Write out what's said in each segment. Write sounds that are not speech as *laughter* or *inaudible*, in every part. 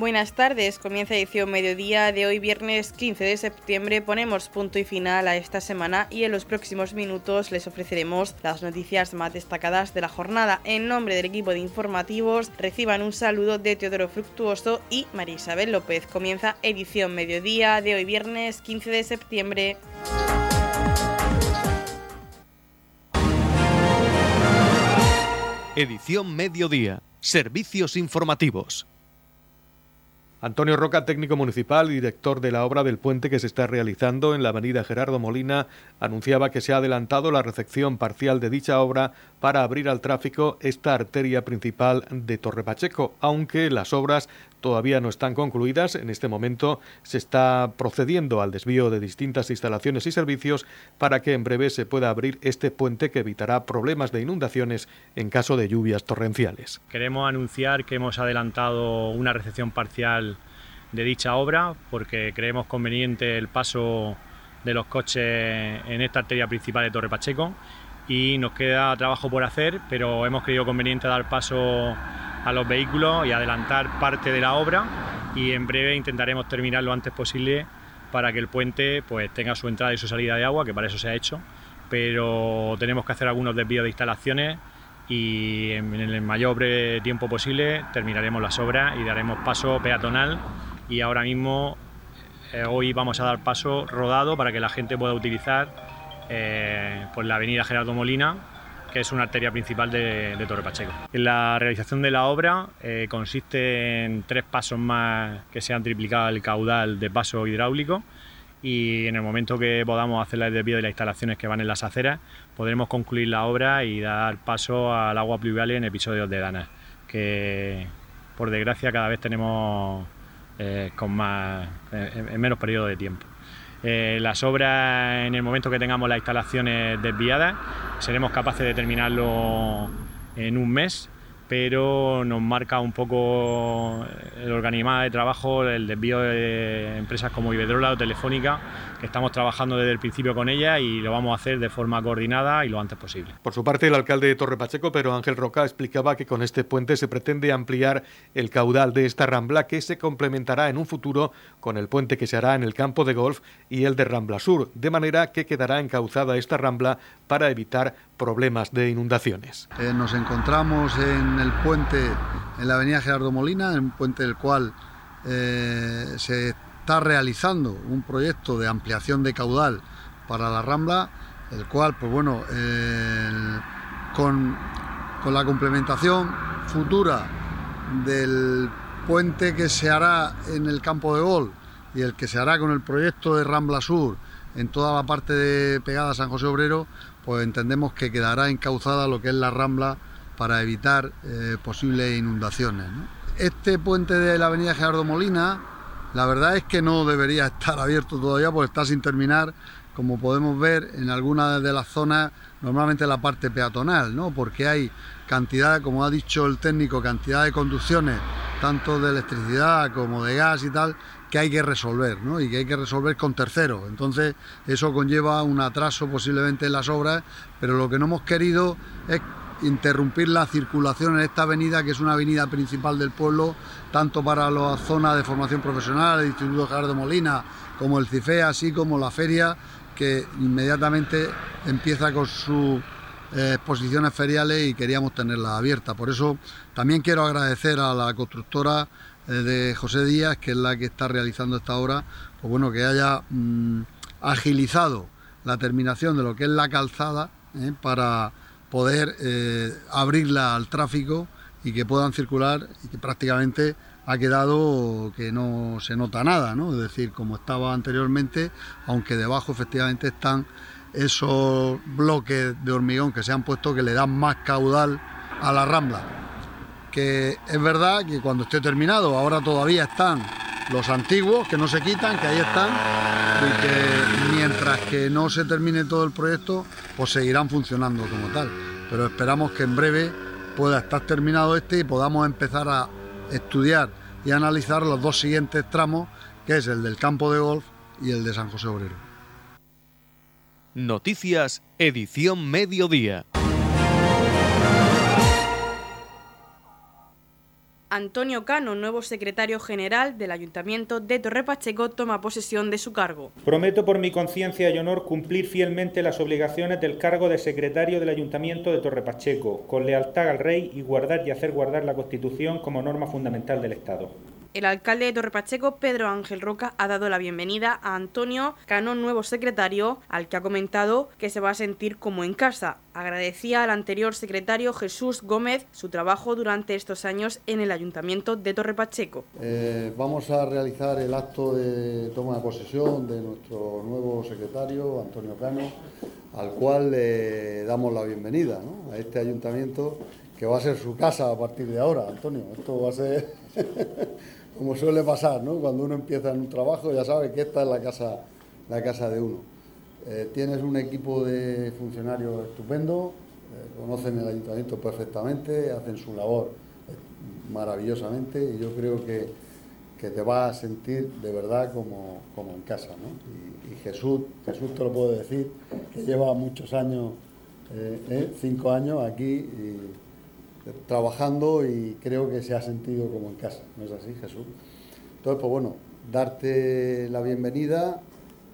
Buenas tardes, comienza edición mediodía de hoy viernes 15 de septiembre. Ponemos punto y final a esta semana y en los próximos minutos les ofreceremos las noticias más destacadas de la jornada. En nombre del equipo de informativos reciban un saludo de Teodoro Fructuoso y María Isabel López. Comienza edición mediodía de hoy viernes 15 de septiembre. Edición mediodía. Servicios informativos. Antonio Roca, técnico municipal y director de la obra del puente que se está realizando en la avenida Gerardo Molina, anunciaba que se ha adelantado la recepción parcial de dicha obra para abrir al tráfico esta arteria principal de Torre Pacheco, aunque las obras todavía no están concluidas. En este momento se está procediendo al desvío de distintas instalaciones y servicios para que en breve se pueda abrir este puente que evitará problemas de inundaciones en caso de lluvias torrenciales. Queremos anunciar que hemos adelantado una recepción parcial de dicha obra porque creemos conveniente el paso de los coches en esta arteria principal de Torre Pacheco. Y nos queda trabajo por hacer, pero hemos creído conveniente dar paso a los vehículos y adelantar parte de la obra. Y en breve intentaremos terminar lo antes posible para que el puente pues tenga su entrada y su salida de agua, que para eso se ha hecho, pero tenemos que hacer algunos desvíos de instalaciones y en el mayor tiempo posible terminaremos las obras y daremos paso peatonal y ahora mismo eh, hoy vamos a dar paso rodado para que la gente pueda utilizar eh, pues la avenida Gerardo Molina, que es una arteria principal de, Torre Pacheco. La realización de la obra eh, consiste en tres pasos más que se han triplicado el caudal de paso hidráulico y en el momento que podamos hacer el desvío de las instalaciones que van en las aceras, podremos concluir la obra y dar paso al agua pluvial en episodios de Dana, que por desgracia cada vez tenemos eh, con más, eh, en menos periodo de tiempo. Eh, las obras, en el momento que tengamos las instalaciones desviadas, seremos capaces de terminarlo en un mes pero nos marca un poco el organigrama de trabajo, el desvío de empresas como Iberdrola o Telefónica, que estamos trabajando desde el principio con ella y lo vamos a hacer de forma coordinada y lo antes posible. Por su parte, el alcalde de Torre Pacheco, Pedro Ángel Roca, explicaba que con este puente se pretende ampliar el caudal de esta rambla que se complementará en un futuro con el puente que se hará en el campo de golf y el de Rambla Sur, de manera que quedará encauzada esta rambla para evitar problemas de inundaciones. Eh, nos encontramos en el puente, en la avenida Gerardo Molina, en un puente del cual eh, se está realizando un proyecto de ampliación de caudal para la Rambla, el cual, pues bueno, con, con la complementación futura del puente que se hará en el campo de gol y el que se hará con el proyecto de Rambla Sur en toda la parte de pegada San José Obrero, pues entendemos que quedará encauzada lo que es la rambla para evitar eh, posibles inundaciones. Este puente de la avenida Gerardo Molina, la verdad es que no debería estar abierto todavía porque está sin terminar, como podemos ver en algunas de las zonas, normalmente la parte peatonal, ¿no? porque hay cantidad, como ha dicho el técnico, cantidad de conducciones, tanto de electricidad como de gas y tal, que hay que resolver ¿no? y que hay que resolver con terceros. Entonces eso conlleva un atraso posiblemente en las obras, pero lo que no hemos querido es interrumpir la circulación en esta avenida, que es una avenida principal del pueblo, tanto para la zona de formación profesional, el Instituto Gerardo Molina, como el CIFE, así como la feria, que inmediatamente empieza con sus eh, exposiciones feriales y queríamos tenerla abierta. Por eso también quiero agradecer a la constructora eh, de José Díaz, que es la que está realizando esta obra, pues bueno, que haya mm, agilizado la terminación de lo que es la calzada eh, para poder eh, abrirla al tráfico y que puedan circular y que prácticamente ha quedado que no se nota nada, ¿no? Es decir, como estaba anteriormente, aunque debajo efectivamente están esos bloques de hormigón que se han puesto que le dan más caudal a la rambla que es verdad que cuando esté terminado, ahora todavía están los antiguos que no se quitan, que ahí están, y que mientras que no se termine todo el proyecto, pues seguirán funcionando como tal. Pero esperamos que en breve pueda estar terminado este y podamos empezar a estudiar y analizar los dos siguientes tramos, que es el del campo de golf y el de San José Obrero. Noticias, edición mediodía. Antonio Cano, nuevo secretario general del Ayuntamiento de Torre Pacheco, toma posesión de su cargo. Prometo por mi conciencia y honor cumplir fielmente las obligaciones del cargo de secretario del Ayuntamiento de Torre Pacheco, con lealtad al Rey y guardar y hacer guardar la Constitución como norma fundamental del Estado. El alcalde de Torre Pacheco, Pedro Ángel Roca, ha dado la bienvenida a Antonio Cano, nuevo secretario, al que ha comentado que se va a sentir como en casa. Agradecía al anterior secretario Jesús Gómez su trabajo durante estos años en el ayuntamiento de Torre Pacheco. Eh, vamos a realizar el acto de toma de posesión de nuestro nuevo secretario, Antonio Cano, al cual le damos la bienvenida a este ayuntamiento que va a ser su casa a partir de ahora, Antonio. Esto va a ser *laughs* como suele pasar. Cuando uno empieza en un trabajo ya sabe que esta es la casa, la casa de uno. Eh, tienes un equipo de funcionarios estupendo, eh, conocen el ayuntamiento perfectamente, hacen su labor eh, maravillosamente y yo creo que, te vas a sentir de verdad como, en casa. Y, Jesús, Jesús te lo puedo decir, que lleva muchos años, cinco años aquí trabajando y creo que se ha sentido como en casa, ¿no es así, Jesús? Entonces, pues bueno, darte la bienvenida,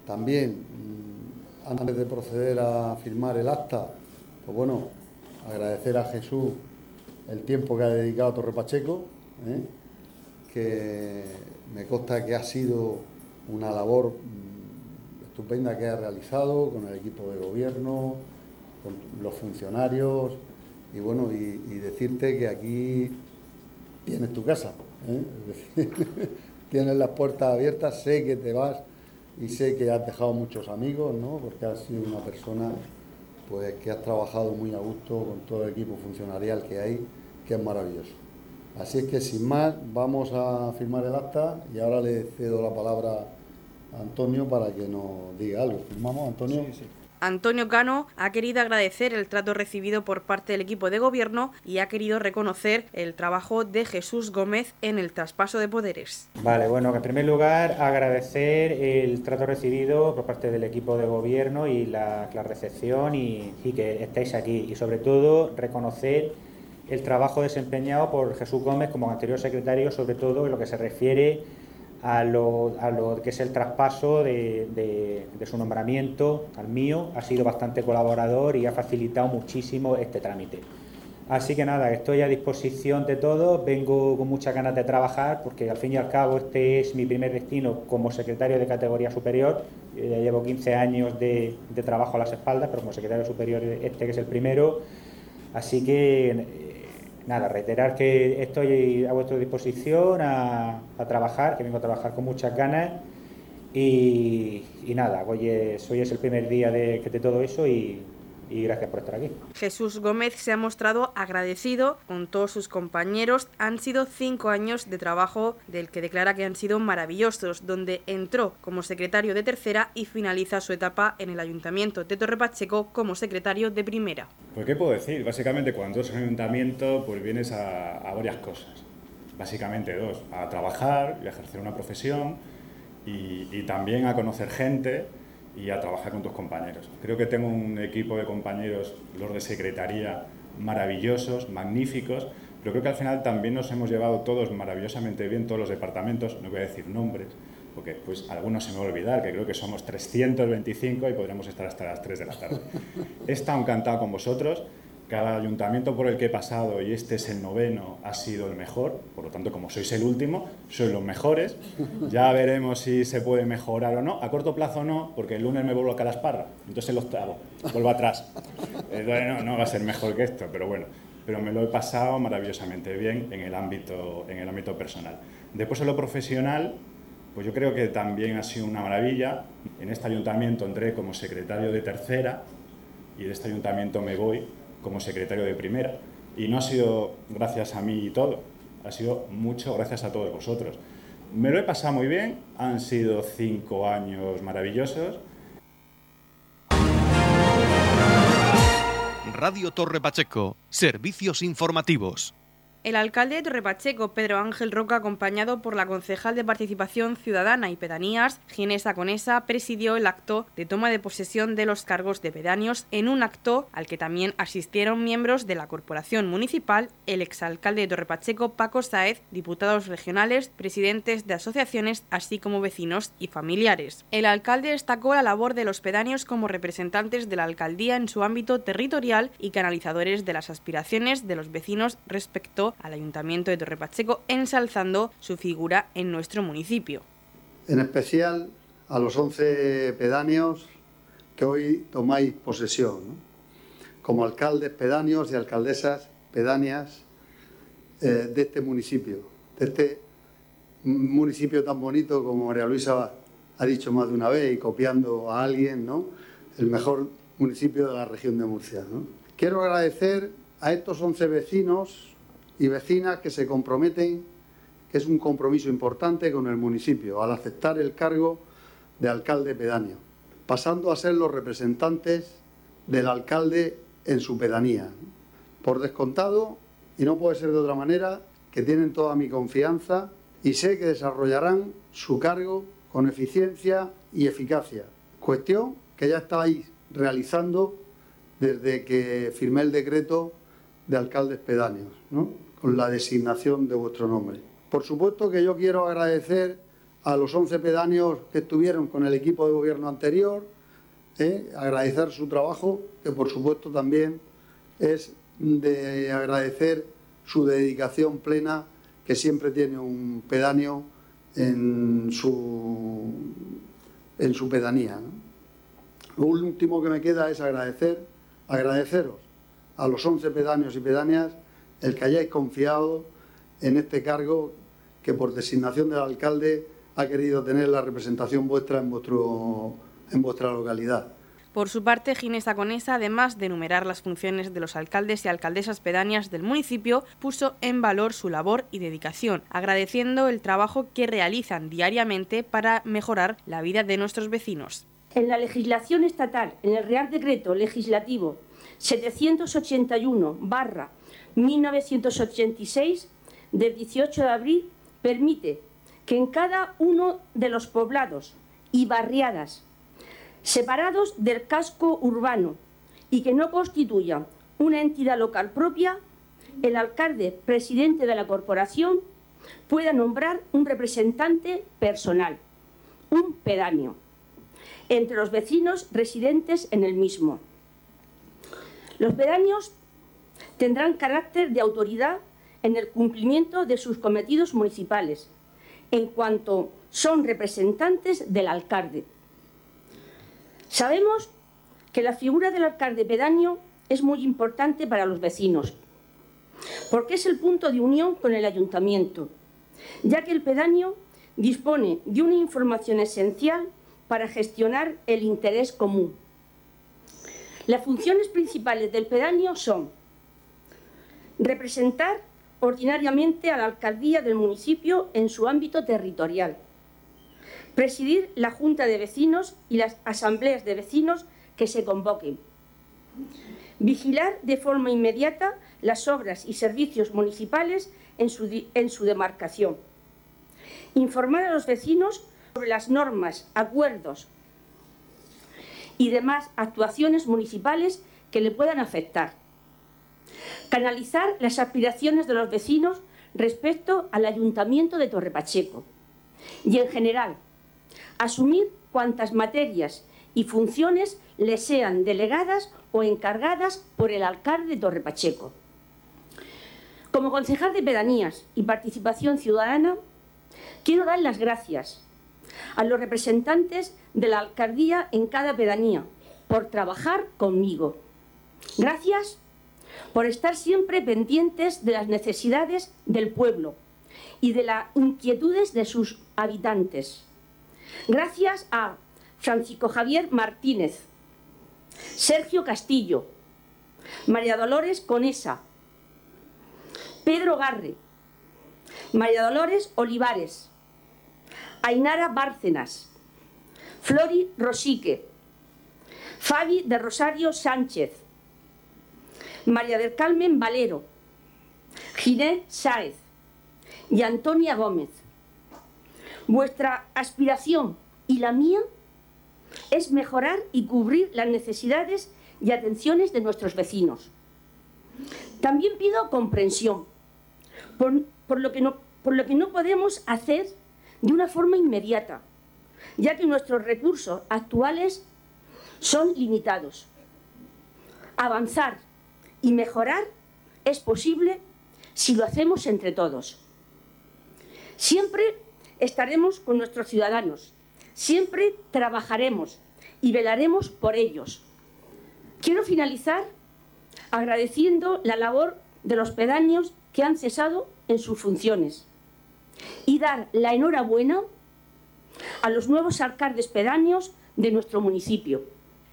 también, mm, antes de proceder a firmar el acta, pues bueno, agradecer a Jesús el tiempo que ha dedicado a Torre Pacheco, ¿eh? que me consta que ha sido una labor mm, estupenda que ha realizado con el equipo de gobierno, con los funcionarios, y bueno, y, decirte que aquí tienes tu casa, ¿eh? *laughs* tienes las puertas abiertas, sé que te vas y sé que has dejado muchos amigos, ¿no? Porque has sido una persona pues que has trabajado muy a gusto con todo el equipo funcionarial que hay, que es maravilloso. Así es que sin más, vamos a firmar el acta y ahora le cedo la palabra a Antonio para que nos diga algo. ¿Firmamos, Antonio? Sí, sí. Antonio Cano ha querido agradecer el trato recibido por parte del equipo de gobierno y ha querido reconocer el trabajo de Jesús Gómez en el traspaso de poderes. Vale, bueno, en primer lugar agradecer el trato recibido por parte del equipo de gobierno y la, recepción y, que estéis aquí y sobre todo reconocer el trabajo desempeñado por Jesús Gómez como anterior secretario, sobre todo en lo que se refiere a lo, a lo que es el traspaso de, de, su nombramiento al mío. Ha sido bastante colaborador y ha facilitado muchísimo este trámite. Así que nada, estoy a disposición de todos, vengo con muchas ganas de trabajar porque al fin y al cabo este es mi primer destino como secretario de categoría superior. ya llevo 15 años de, de trabajo a las espaldas, pero como secretario superior este que es el primero. Así que nada, reiterar que estoy a vuestra disposición a, trabajar, que vengo a trabajar con muchas ganas y, nada, hoy es, es el primer día de, de todo eso y, y gracias por estar aquí. Jesús Gómez se ha mostrado agradecido con todos sus compañeros. Han sido cinco años de trabajo del que declara que han sido maravillosos, donde entró como secretario de tercera y finaliza su etapa en el Ayuntamiento de Torre Pacheco como secretario de primera. Pues qué puedo decir, básicamente cuando es un ayuntamiento pues vienes a, varias cosas, básicamente dos, a trabajar y a ejercer una profesión y, y también a conocer gente y a trabajar con tus compañeros. Creo que tengo un equipo de compañeros, los de secretaría, maravillosos, magníficos, pero creo que al final también nos hemos llevado todos maravillosamente bien, todos los departamentos, no voy a decir nombres, porque pues algunos se me va a olvidar, que creo que somos 325 y podremos estar hasta las 3 de la tarde. He estado encantado con vosotros cada ayuntamiento por el que he pasado, y este es el noveno, ha sido el mejor. Por lo tanto, como sois el último, sois los mejores. Ya veremos si se puede mejorar o no. A corto plazo no, porque el lunes me vuelvo a Calasparra. Entonces el octavo, vuelvo atrás. no, no va a ser mejor que esto, pero bueno. Pero me lo he pasado maravillosamente bien en el ámbito, en el ámbito personal. Después en lo profesional, pues yo creo que también ha sido una maravilla. En este ayuntamiento entré como secretario de tercera y de este ayuntamiento me voy como secretario de primera. Y no ha sido gracias a mí y todo, ha sido mucho gracias a todos vosotros. Me lo he pasado muy bien, han sido cinco años maravillosos. Radio Torre Pacheco, servicios informativos. El alcalde de Torrepacheco, Pedro Ángel Roca, acompañado por la concejal de Participación Ciudadana y Pedanías, Ginesa Conesa, presidió el acto de toma de posesión de los cargos de pedáneos en un acto al que también asistieron miembros de la Corporación Municipal, el exalcalde de Torrepacheco, Paco Saez, diputados regionales, presidentes de asociaciones, así como vecinos y familiares. El alcalde destacó la labor de los pedáneos como representantes de la alcaldía en su ámbito territorial y canalizadores de las aspiraciones de los vecinos respecto al Ayuntamiento de Torre Pacheco, ensalzando su figura en nuestro municipio. En especial a los 11 pedáneos que hoy tomáis posesión, como alcaldes pedáneos y alcaldesas pedáneas eh, de este municipio, de este municipio tan bonito como María Luisa ha dicho más de una vez y copiando a alguien, ¿no? el mejor municipio de la región de Murcia. Quiero agradecer a estos 11 vecinos y vecinas que se comprometen, que es un compromiso importante con el municipio, al aceptar el cargo de alcalde pedáneo, pasando a ser los representantes del alcalde en su pedanía. Por descontado, y no puede ser de otra manera, que tienen toda mi confianza y sé que desarrollarán su cargo con eficiencia y eficacia. Cuestión que ya estáis realizando desde que firmé el decreto de alcaldes pedáneos. La designación de vuestro nombre. Por supuesto que yo quiero agradecer a los 11 pedáneos que estuvieron con el equipo de gobierno anterior, ¿eh? agradecer su trabajo, que por supuesto también es de agradecer su dedicación plena que siempre tiene un pedáneo en su, en su pedanía. Lo último que me queda es agradecer, agradeceros a los 11 pedáneos y pedáneas el que hayáis confiado en este cargo que por designación del alcalde ha querido tener la representación vuestra en, vuestro, en vuestra localidad. Por su parte, Ginés Aconesa, además de enumerar las funciones de los alcaldes y alcaldesas pedáneas del municipio, puso en valor su labor y dedicación, agradeciendo el trabajo que realizan diariamente para mejorar la vida de nuestros vecinos. En la legislación estatal, en el Real Decreto Legislativo 781 barra 1986, del 18 de abril, permite que en cada uno de los poblados y barriadas separados del casco urbano y que no constituyan una entidad local propia, el alcalde presidente de la corporación pueda nombrar un representante personal, un pedáneo, entre los vecinos residentes en el mismo. Los pedáneos tendrán carácter de autoridad en el cumplimiento de sus cometidos municipales, en cuanto son representantes del alcalde. Sabemos que la figura del alcalde pedáneo es muy importante para los vecinos, porque es el punto de unión con el ayuntamiento, ya que el pedáneo dispone de una información esencial para gestionar el interés común. Las funciones principales del pedáneo son Representar ordinariamente a la alcaldía del municipio en su ámbito territorial. Presidir la Junta de Vecinos y las asambleas de vecinos que se convoquen. Vigilar de forma inmediata las obras y servicios municipales en su, en su demarcación. Informar a los vecinos sobre las normas, acuerdos y demás actuaciones municipales que le puedan afectar canalizar las aspiraciones de los vecinos respecto al Ayuntamiento de Torrepacheco y, en general, asumir cuantas materias y funciones le sean delegadas o encargadas por el alcalde de Torrepacheco. Como concejal de pedanías y participación ciudadana, quiero dar las gracias a los representantes de la alcaldía en cada pedanía por trabajar conmigo. Gracias por estar siempre pendientes de las necesidades del pueblo y de las inquietudes de sus habitantes. Gracias a Francisco Javier Martínez, Sergio Castillo, María Dolores Conesa, Pedro Garre, María Dolores Olivares, Ainara Bárcenas, Flori Rosique, Fabi de Rosario Sánchez, María del Carmen Valero, Ginés Sáez y Antonia Gómez. Vuestra aspiración y la mía es mejorar y cubrir las necesidades y atenciones de nuestros vecinos. También pido comprensión por, lo que no, por lo que no podemos hacer de una forma inmediata, ya que nuestros recursos actuales son limitados. Avanzar y mejorar es posible si lo hacemos entre todos. Siempre estaremos con nuestros ciudadanos, siempre trabajaremos y velaremos por ellos. Quiero finalizar agradeciendo la labor de los pedáneos que han cesado en sus funciones y dar la enhorabuena a los nuevos alcaldes pedáneos de nuestro municipio.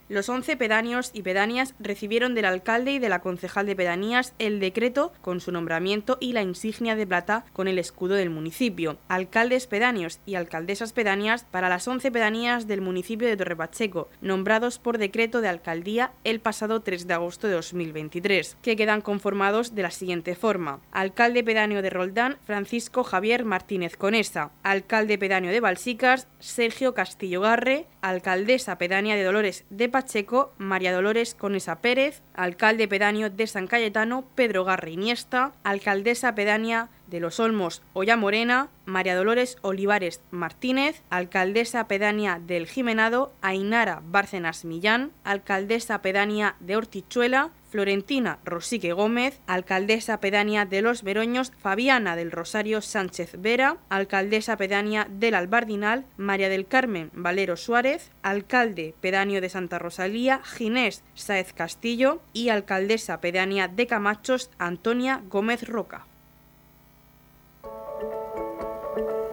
Los 11 pedáneos y pedáneas recibieron del alcalde y de la concejal de pedanías el decreto con su nombramiento y la insignia de plata con el escudo del municipio. Alcaldes pedáneos y alcaldesas pedáneas para las 11 pedanías del municipio de Torrepacheco, nombrados por decreto de alcaldía el pasado 3 de agosto de 2023, que quedan conformados de la siguiente forma. Alcalde pedáneo de Roldán, Francisco Javier Martínez Conesa. Alcalde pedáneo de Balsicas, Sergio Castillo Garre. Alcaldesa pedánea de Dolores de Pacheco, María Dolores Conesa Pérez, alcalde pedáneo de San Cayetano, Pedro Garra Iniesta, alcaldesa pedánea de Los Olmos, Olla Morena, María Dolores Olivares Martínez, alcaldesa pedánea del Jimenado, Ainara Bárcenas Millán, alcaldesa pedánea de Hortichuela, Florentina Rosique Gómez, alcaldesa pedánea de Los Veroños, Fabiana del Rosario Sánchez Vera, alcaldesa pedánea del Albardinal, María del Carmen Valero Suárez, alcalde pedáneo de Santa Rosalía, Ginés Sáez Castillo y alcaldesa pedánea de Camachos, Antonia Gómez Roca.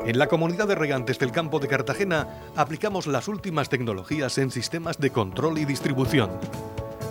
En la comunidad de regantes del campo de Cartagena aplicamos las últimas tecnologías en sistemas de control y distribución,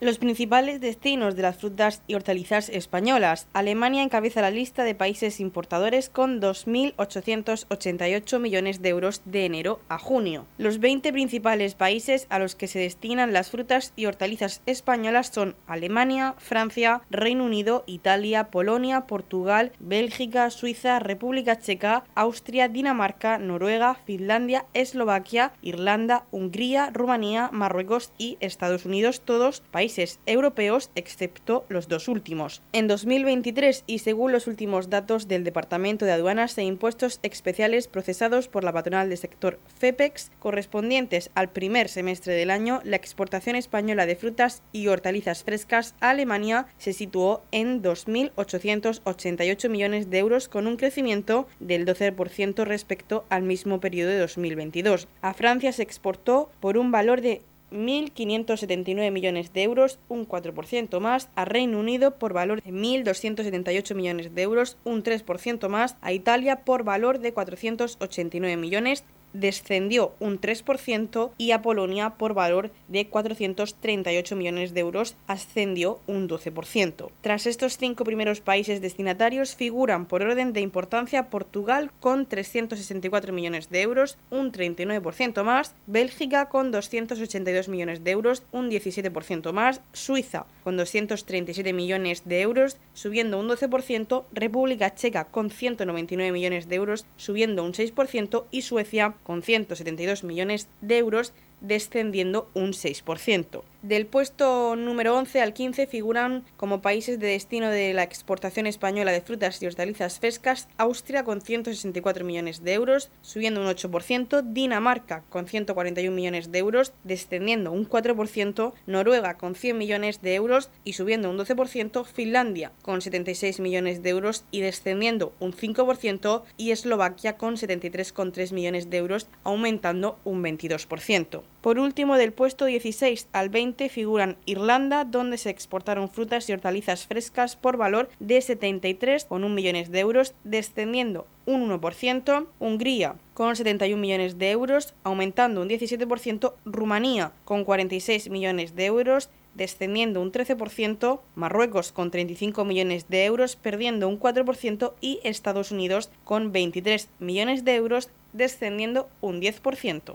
Los principales destinos de las frutas y hortalizas españolas. Alemania encabeza la lista de países importadores con 2.888 millones de euros de enero a junio. Los 20 principales países a los que se destinan las frutas y hortalizas españolas son Alemania, Francia, Reino Unido, Italia, Polonia, Portugal, Bélgica, Suiza, República Checa, Austria, Dinamarca, Noruega, Finlandia, Eslovaquia, Irlanda, Hungría, Rumanía, Marruecos y Estados Unidos, todos países europeos, excepto los dos últimos. En 2023, y según los últimos datos del Departamento de Aduanas e Impuestos Especiales procesados por la patronal del sector FEPEX, correspondientes al primer semestre del año, la exportación española de frutas y hortalizas frescas a Alemania se situó en 2.888 millones de euros con un crecimiento del 12% respecto al mismo periodo de 2022. A Francia se exportó por un valor de 1.579 millones de euros, un 4% más, a Reino Unido por valor de 1.278 millones de euros, un 3% más, a Italia por valor de 489 millones descendió un 3% y a Polonia por valor de 438 millones de euros ascendió un 12%. Tras estos cinco primeros países destinatarios figuran por orden de importancia Portugal con 364 millones de euros, un 39% más, Bélgica con 282 millones de euros, un 17% más, Suiza con 237 millones de euros, subiendo un 12%, República Checa con 199 millones de euros, subiendo un 6% y Suecia con 172 millones de euros, descendiendo un 6%. Del puesto número 11 al 15 figuran como países de destino de la exportación española de frutas y hortalizas frescas Austria con 164 millones de euros, subiendo un 8%, Dinamarca con 141 millones de euros, descendiendo un 4%, Noruega con 100 millones de euros y subiendo un 12%, Finlandia con 76 millones de euros y descendiendo un 5% y Eslovaquia con 73,3 millones de euros, aumentando un 22%. Por último, del puesto 16 al 20 figuran Irlanda, donde se exportaron frutas y hortalizas frescas por valor de 73,1 millones de euros, descendiendo un 1%, Hungría con 71 millones de euros, aumentando un 17%, Rumanía con 46 millones de euros, descendiendo un 13%, Marruecos con 35 millones de euros, perdiendo un 4% y Estados Unidos con 23 millones de euros, descendiendo un 10%.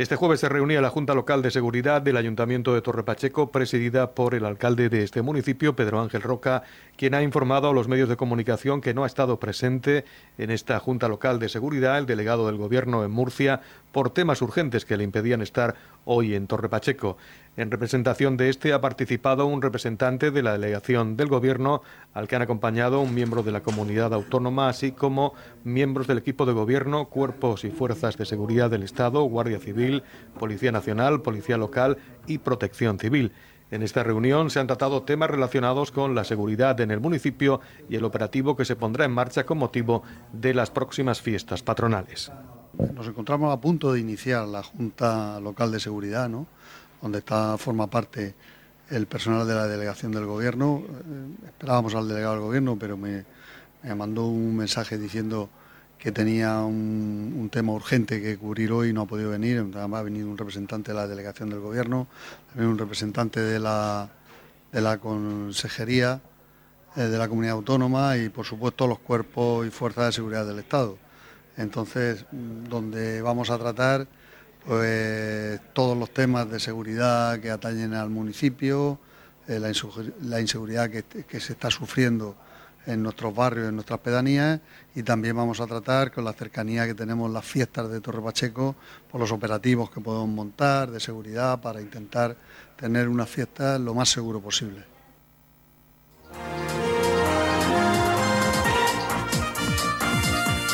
Este jueves se reunía la Junta Local de Seguridad del Ayuntamiento de Torre Pacheco, presidida por el alcalde de este municipio, Pedro Ángel Roca, quien ha informado a los medios de comunicación que no ha estado presente en esta Junta Local de Seguridad el delegado del Gobierno en Murcia por temas urgentes que le impedían estar hoy en Torre Pacheco. En representación de este ha participado un representante de la delegación del Gobierno, al que han acompañado un miembro de la comunidad autónoma, así como miembros del equipo de Gobierno, cuerpos y fuerzas de seguridad del Estado, Guardia Civil, Policía Nacional, Policía Local y Protección Civil. En esta reunión se han tratado temas relacionados con la seguridad en el municipio y el operativo que se pondrá en marcha con motivo de las próximas fiestas patronales. Nos encontramos a punto de iniciar la Junta Local de Seguridad, ¿no? Donde está, forma parte el personal de la delegación del gobierno. Eh, esperábamos al delegado del gobierno, pero me, mandó un mensaje diciendo que tenía un, tema urgente que cubrir hoy y no ha podido venir. Además ha venido un representante de la delegación del gobierno, también un representante de la, de la consejería eh, de la comunidad autónoma y por supuesto los cuerpos y fuerzas de seguridad del Estado. Entonces, donde vamos a tratar pues todos los temas de seguridad que atañen al municipio, eh, la, inseguridad que, se está sufriendo en nuestros barrios, en nuestras pedanías y también vamos a tratar con la cercanía que tenemos las fiestas de Torre Pacheco por los operativos que podemos montar de seguridad para intentar tener una fiesta lo más seguro posible.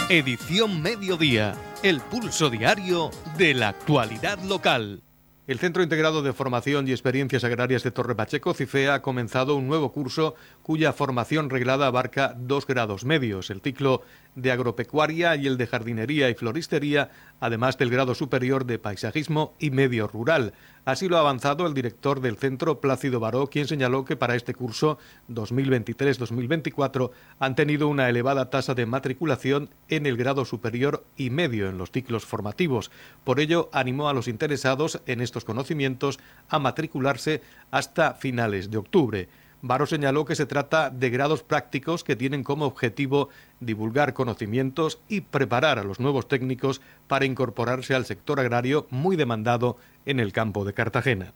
Edición Mediodía, el pulso diario de la actualidad local. El Centro Integrado de Formación y Experiencias Agrarias de Torre Pacheco, CIFEA, ha comenzado un nuevo curso cuya formación reglada abarca dos grados medios, el ciclo de agropecuaria y el de jardinería y floristería, además del grado superior de paisajismo y medio rural. Así lo ha avanzado el director del centro, Plácido Baró, quien señaló que para este curso 2023-2024 han tenido una elevada tasa de matriculación en el grado superior y medio en los ciclos formativos. Por ello, animó a los interesados en estos conocimientos a matricularse hasta finales de octubre. Baro señaló que se trata de grados prácticos que tienen como objetivo divulgar conocimientos y preparar a los nuevos técnicos para incorporarse al sector agrario muy demandado en el campo de Cartagena.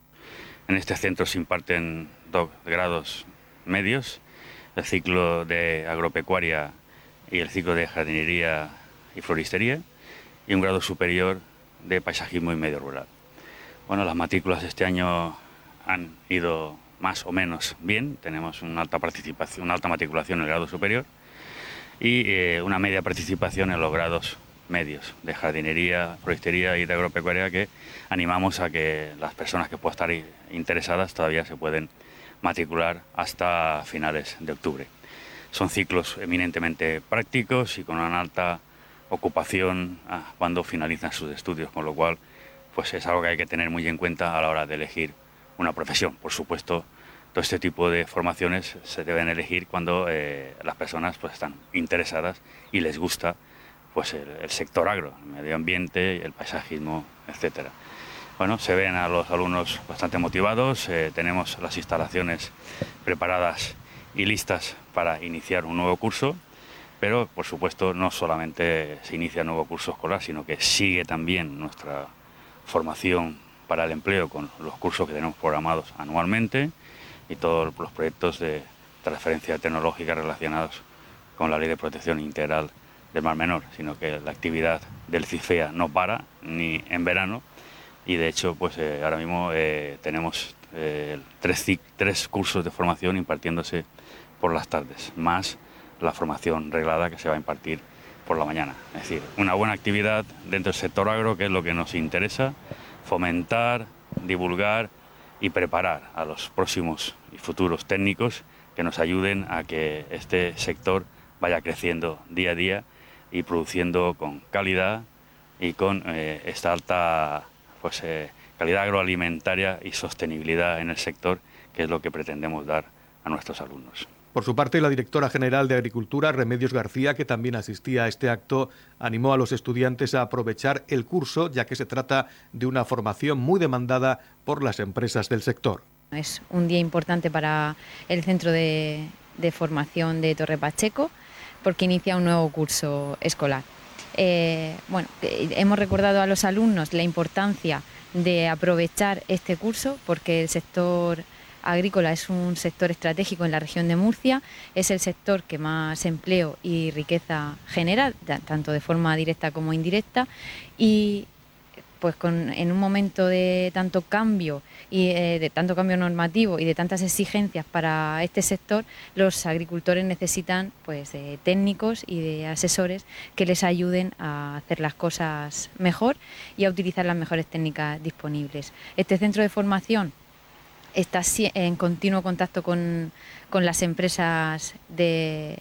En este centro se imparten dos grados medios, el ciclo de agropecuaria y el ciclo de jardinería y floristería, y un grado superior de paisajismo y medio rural. Bueno, las matrículas este año han ido más o menos bien, tenemos una alta participación, una alta matriculación en el grado superior y eh, una media participación en los grados medios de jardinería, floristería y de agropecuaria que animamos a que las personas que puedan estar interesadas todavía se pueden matricular hasta finales de octubre. Son ciclos eminentemente prácticos y con una alta ocupación ah, cuando finalizan sus estudios, con lo cual pues es algo que hay que tener muy en cuenta a la hora de elegir una profesión. Por supuesto, todo este tipo de formaciones se deben elegir cuando eh, las personas pues, están interesadas y les gusta pues, el, sector agro, el medio ambiente, el paisajismo, etc. Bueno, se ven a los alumnos bastante motivados, eh, tenemos las instalaciones preparadas y listas para iniciar un nuevo curso, pero por supuesto no solamente se inicia un nuevo curso escolar, sino que sigue también nuestra formación para el empleo con los cursos que tenemos programados anualmente y todos los proyectos de transferencia tecnológica relacionados con la Ley de Protección Integral del Mar Menor, sino que la actividad del CIFEA no para ni en verano y de hecho pues eh, ahora mismo eh, tenemos eh, tres, tres cursos de formación impartiéndose por las tardes, más la formación reglada que se va a impartir por la mañana. Es decir, una buena actividad dentro del sector agro, que es lo que nos interesa, fomentar, divulgar y preparar a los próximos y futuros técnicos que nos ayuden a que este sector vaya creciendo día a día y produciendo con calidad y con eh, esta alta pues, eh, calidad agroalimentaria y sostenibilidad en el sector, que es lo que pretendemos dar a nuestros alumnos. Por su parte, la directora general de Agricultura, Remedios García, que también asistía a este acto, animó a los estudiantes a aprovechar el curso, ya que se trata de una formación muy demandada por las empresas del sector. Es un día importante para el Centro de, Formación de Torre Pacheco, porque inicia un nuevo curso escolar. Eh, bueno, eh, hemos recordado a los alumnos la importancia de aprovechar este curso, porque el sector agrícola es un sector estratégico en la región de Murcia, es el sector que más empleo y riqueza genera, tanto de forma directa como indirecta, y pues en un momento de tanto cambio y eh, de tanto cambio normativo y de tantas exigencias para este sector, los agricultores necesitan pues de técnicos y de asesores que les ayuden a hacer las cosas mejor y a utilizar las mejores técnicas disponibles. Este centro de formación está en continuo contacto con, las empresas de,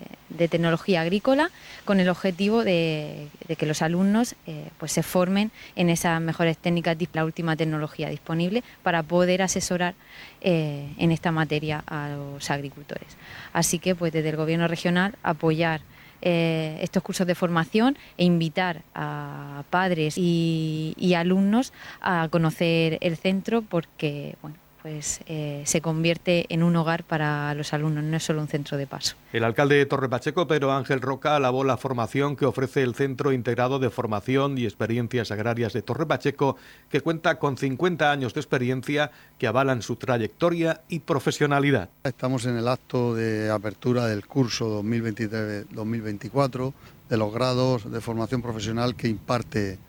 tecnología agrícola con el objetivo de, que los alumnos eh, pues se formen en esas mejores técnicas la última tecnología disponible para poder asesorar eh, en esta materia a los agricultores. Así que pues desde el gobierno regional apoyar eh, estos cursos de formación e invitar a padres y, y alumnos a conocer el centro porque bueno pues eh, se convierte en un hogar para los alumnos, no es solo un centro de paso. El alcalde de Torre Pacheco, Pedro Ángel Roca, alabó la formación que ofrece el Centro Integrado de Formación y Experiencias Agrarias de Torre Pacheco, que cuenta con 50 años de experiencia que avalan su trayectoria y profesionalidad. Estamos en el acto de apertura del curso 2023-2024 de los grados de formación profesional que imparte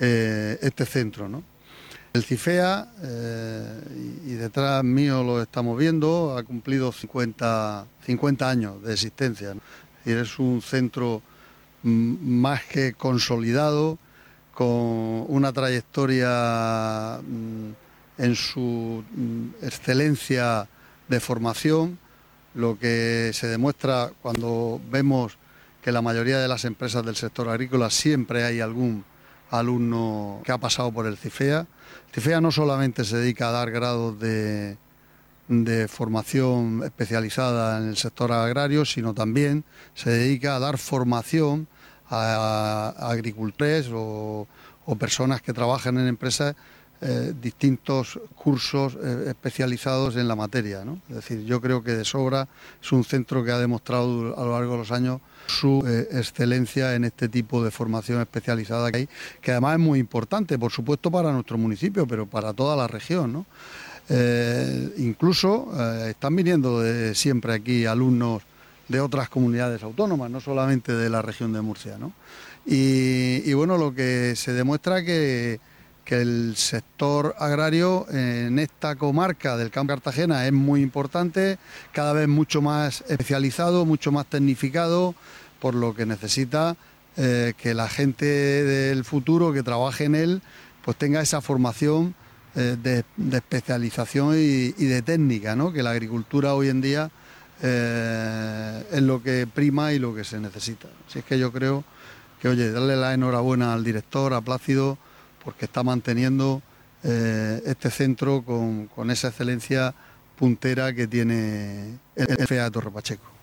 eh, este centro, ¿no? El CIFEA, eh, y detrás mío lo estamos viendo, ha cumplido 50, 50 años de existencia. Y es un centro mm, más que consolidado, con una trayectoria mm, en su mm, excelencia de formación, lo que se demuestra cuando vemos que la mayoría de las empresas del sector agrícola siempre hay algún alumno que ha pasado por el CIFEA. CIFEA no solamente se dedica a dar grados de, formación especializada en el sector agrario, sino también se dedica a dar formación a, agricultores o, personas que trabajan en empresas eh, distintos cursos eh, especializados en la materia. Es decir, yo creo que de sobra es un centro que ha demostrado a lo largo de los años su eh, excelencia en este tipo de formación especializada que hay, que además es muy importante, por supuesto, para nuestro municipio, pero para toda la región. Eh, incluso están viniendo siempre aquí alumnos de otras comunidades autónomas, no solamente de la región de Murcia. Y, bueno, lo que se demuestra que, que el sector agrario en esta comarca del Campo Cartagena es muy importante, cada vez mucho más especializado, mucho más tecnificado, por lo que necesita eh, que la gente del futuro que trabaje en él pues tenga esa formación eh, de, especialización y, de técnica, ¿no? que la agricultura hoy en día eh, es lo que prima y lo que se necesita. Así es que yo creo que, oye, darle la enhorabuena al director, a Plácido, porque está manteniendo este centro con, esa excelencia puntera que tiene el de Torre Pacheco.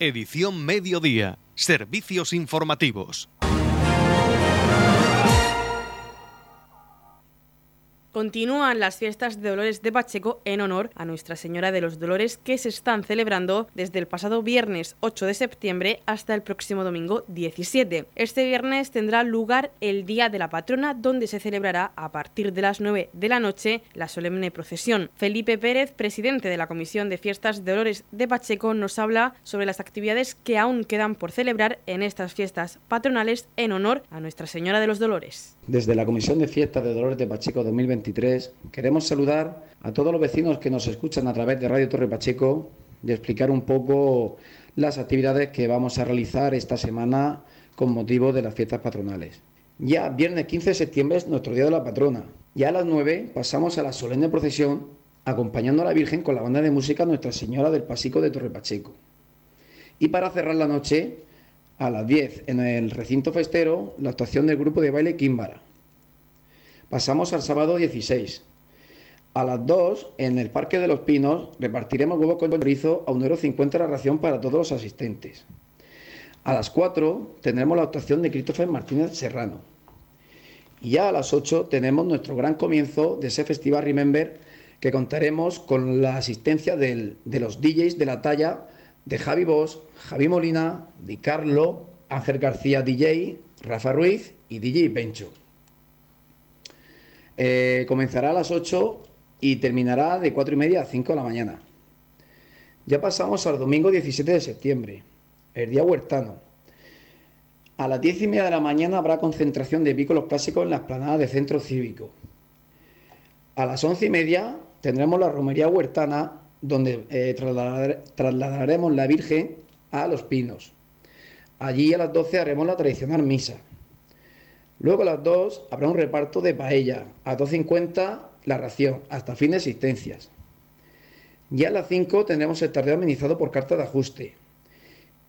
Edición Mediodía. Servicios informativos. Continúan las fiestas de Dolores de Pacheco en honor a Nuestra Señora de los Dolores que se están celebrando desde el pasado viernes 8 de septiembre hasta el próximo domingo 17. Este viernes tendrá lugar el Día de la Patrona donde se celebrará a partir de las 9 de la noche la solemne procesión. Felipe Pérez, presidente de la Comisión de Fiestas de Dolores de Pacheco, nos habla sobre las actividades que aún quedan por celebrar en estas fiestas patronales en honor a Nuestra Señora de los Dolores. Desde la Comisión de Fiestas de Dolores de Pacheco 2020 2023, queremos saludar a todos los vecinos que nos escuchan a través de Radio Torre Pacheco y explicar un poco las actividades que vamos a realizar esta semana con motivo de las fiestas patronales. Ya viernes 15 de septiembre es nuestro Día de la Patrona. Ya a las 9 pasamos a la solemne procesión acompañando a la Virgen con la banda de música Nuestra Señora del Pasico de Torre Pacheco. Y para cerrar la noche, a las 10 en el recinto festero, la actuación del grupo de baile Químbara. Pasamos al sábado 16. A las 2, en el Parque de los Pinos, repartiremos huevos con chorizo a 1,50€ la ración para todos los asistentes. A las 4 tendremos la actuación de Christopher Martínez Serrano. Y ya a las 8 tenemos nuestro gran comienzo de ese festival Remember que contaremos con la asistencia de los DJs de la talla de Javi Bosch, Javi Molina, Di Carlo, Ángel García DJ, Rafa Ruiz y DJ Pencho. Eh, comenzará a las 8 y terminará de 4 y media a 5 de la mañana. Ya pasamos al domingo 17 de septiembre, el día huertano. A las 10 y media de la mañana habrá concentración de vehículos clásicos en la esplanada de centro cívico. A las 11 y media tendremos la romería huertana donde eh, trasladaremos la Virgen a Los Pinos. Allí a las 12 haremos la tradicional misa. Luego a las 2 habrá un reparto de paella, a 2.50 la ración, hasta fin de existencias. Ya a las 5 tendremos el tardeo amenizado por carta de ajuste.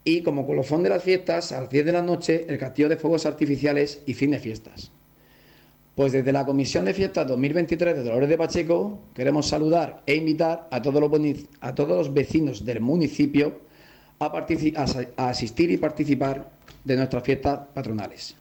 Y como colofón de las fiestas, a las 10 de la noche, el castillo de fuegos artificiales y fin de fiestas. Pues desde la Comisión de Fiestas 2023 de Dolores de Pacheco queremos saludar e invitar a todos los, a todos los vecinos del municipio a, a asistir y participar de nuestras fiestas patronales.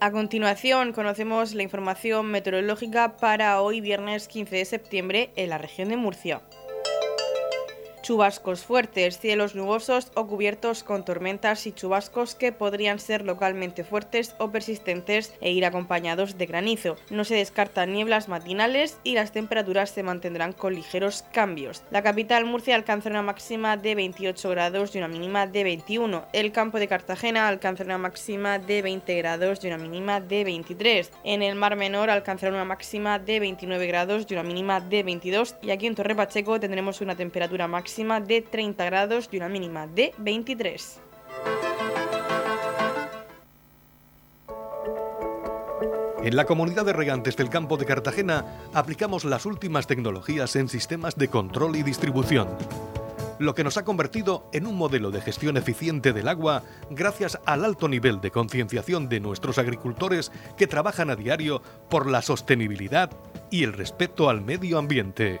A continuación conocemos la información meteorológica para hoy viernes 15 de septiembre en la región de Murcia. Chubascos fuertes, cielos nubosos o cubiertos con tormentas y chubascos que podrían ser localmente fuertes o persistentes e ir acompañados de granizo. No se descartan nieblas matinales y las temperaturas se mantendrán con ligeros cambios. La capital Murcia alcanza una máxima de 28 grados y una mínima de 21. El campo de Cartagena alcanza una máxima de 20 grados y una mínima de 23. En el Mar Menor alcanzará una máxima de 29 grados y una mínima de 22. Y aquí en Torre Pacheco tendremos una temperatura de 30 grados y una mínima de 23. En la comunidad de regantes del campo de Cartagena aplicamos las últimas tecnologías en sistemas de control y distribución, lo que nos ha convertido en un modelo de gestión eficiente del agua gracias al alto nivel de concienciación de nuestros agricultores que trabajan a diario por la sostenibilidad y el respeto al medio ambiente.